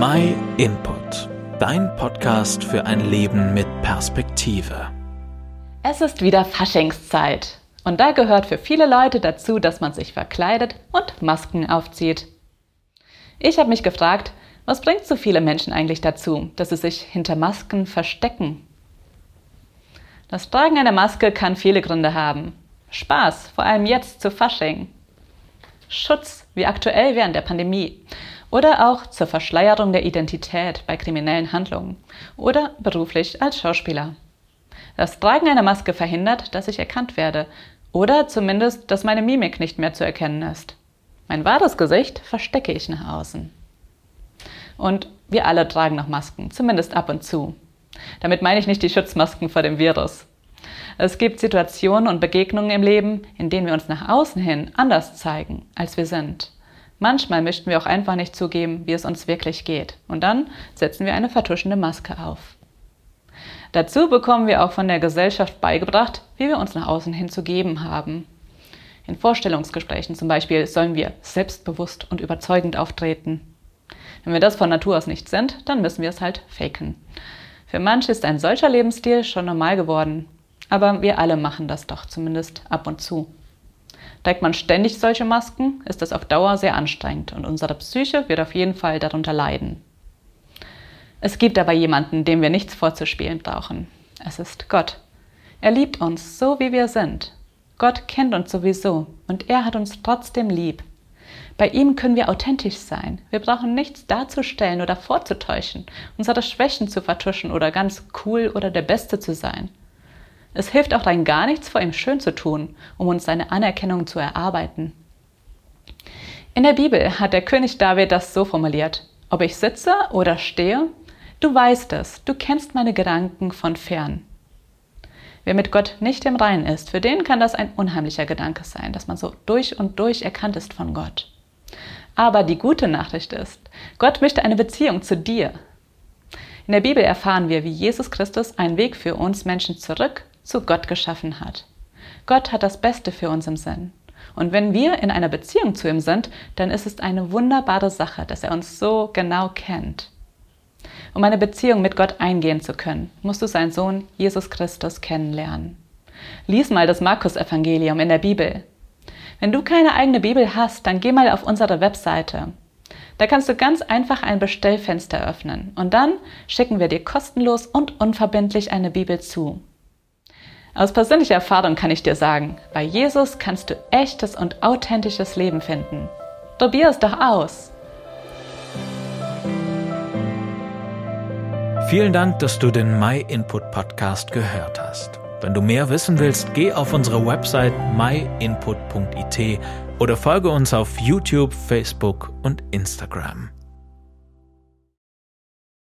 My Input, dein Podcast für ein Leben mit Perspektive. Es ist wieder Faschingszeit. Und da gehört für viele Leute dazu, dass man sich verkleidet und Masken aufzieht. Ich habe mich gefragt, was bringt so viele Menschen eigentlich dazu, dass sie sich hinter Masken verstecken? Das Tragen einer Maske kann viele Gründe haben. Spaß, vor allem jetzt zu Fasching. Schutz, wie aktuell während der Pandemie. Oder auch zur Verschleierung der Identität bei kriminellen Handlungen. Oder beruflich als Schauspieler. Das Tragen einer Maske verhindert, dass ich erkannt werde. Oder zumindest, dass meine Mimik nicht mehr zu erkennen ist. Mein wahres Gesicht verstecke ich nach außen. Und wir alle tragen noch Masken, zumindest ab und zu. Damit meine ich nicht die Schutzmasken vor dem Virus. Es gibt Situationen und Begegnungen im Leben, in denen wir uns nach außen hin anders zeigen, als wir sind. Manchmal möchten wir auch einfach nicht zugeben, wie es uns wirklich geht. Und dann setzen wir eine vertuschende Maske auf. Dazu bekommen wir auch von der Gesellschaft beigebracht, wie wir uns nach außen hin zu geben haben. In Vorstellungsgesprächen zum Beispiel sollen wir selbstbewusst und überzeugend auftreten. Wenn wir das von Natur aus nicht sind, dann müssen wir es halt faken. Für manche ist ein solcher Lebensstil schon normal geworden. Aber wir alle machen das doch zumindest ab und zu. Trägt man ständig solche Masken, ist das auf Dauer sehr anstrengend und unsere Psyche wird auf jeden Fall darunter leiden. Es gibt aber jemanden, dem wir nichts vorzuspielen brauchen. Es ist Gott. Er liebt uns so, wie wir sind. Gott kennt uns sowieso und er hat uns trotzdem lieb. Bei ihm können wir authentisch sein. Wir brauchen nichts darzustellen oder vorzutäuschen, unsere Schwächen zu vertuschen oder ganz cool oder der Beste zu sein. Es hilft auch rein gar nichts, vor ihm schön zu tun, um uns seine Anerkennung zu erarbeiten. In der Bibel hat der König David das so formuliert. Ob ich sitze oder stehe, du weißt es, du kennst meine Gedanken von fern. Wer mit Gott nicht im Reinen ist, für den kann das ein unheimlicher Gedanke sein, dass man so durch und durch erkannt ist von Gott. Aber die gute Nachricht ist, Gott möchte eine Beziehung zu dir. In der Bibel erfahren wir, wie Jesus Christus einen Weg für uns Menschen zurück zu Gott geschaffen hat. Gott hat das Beste für uns im Sinn. Und wenn wir in einer Beziehung zu ihm sind, dann ist es eine wunderbare Sache, dass er uns so genau kennt. Um eine Beziehung mit Gott eingehen zu können, musst du seinen Sohn Jesus Christus kennenlernen. Lies mal das Markus-Evangelium in der Bibel. Wenn du keine eigene Bibel hast, dann geh mal auf unsere Webseite. Da kannst du ganz einfach ein Bestellfenster öffnen und dann schicken wir dir kostenlos und unverbindlich eine Bibel zu. Aus persönlicher Erfahrung kann ich dir sagen, bei Jesus kannst du echtes und authentisches Leben finden. Probier es doch aus. Vielen Dank, dass du den My Input Podcast gehört hast. Wenn du mehr wissen willst, geh auf unsere Website myinput.it oder folge uns auf YouTube, Facebook und Instagram.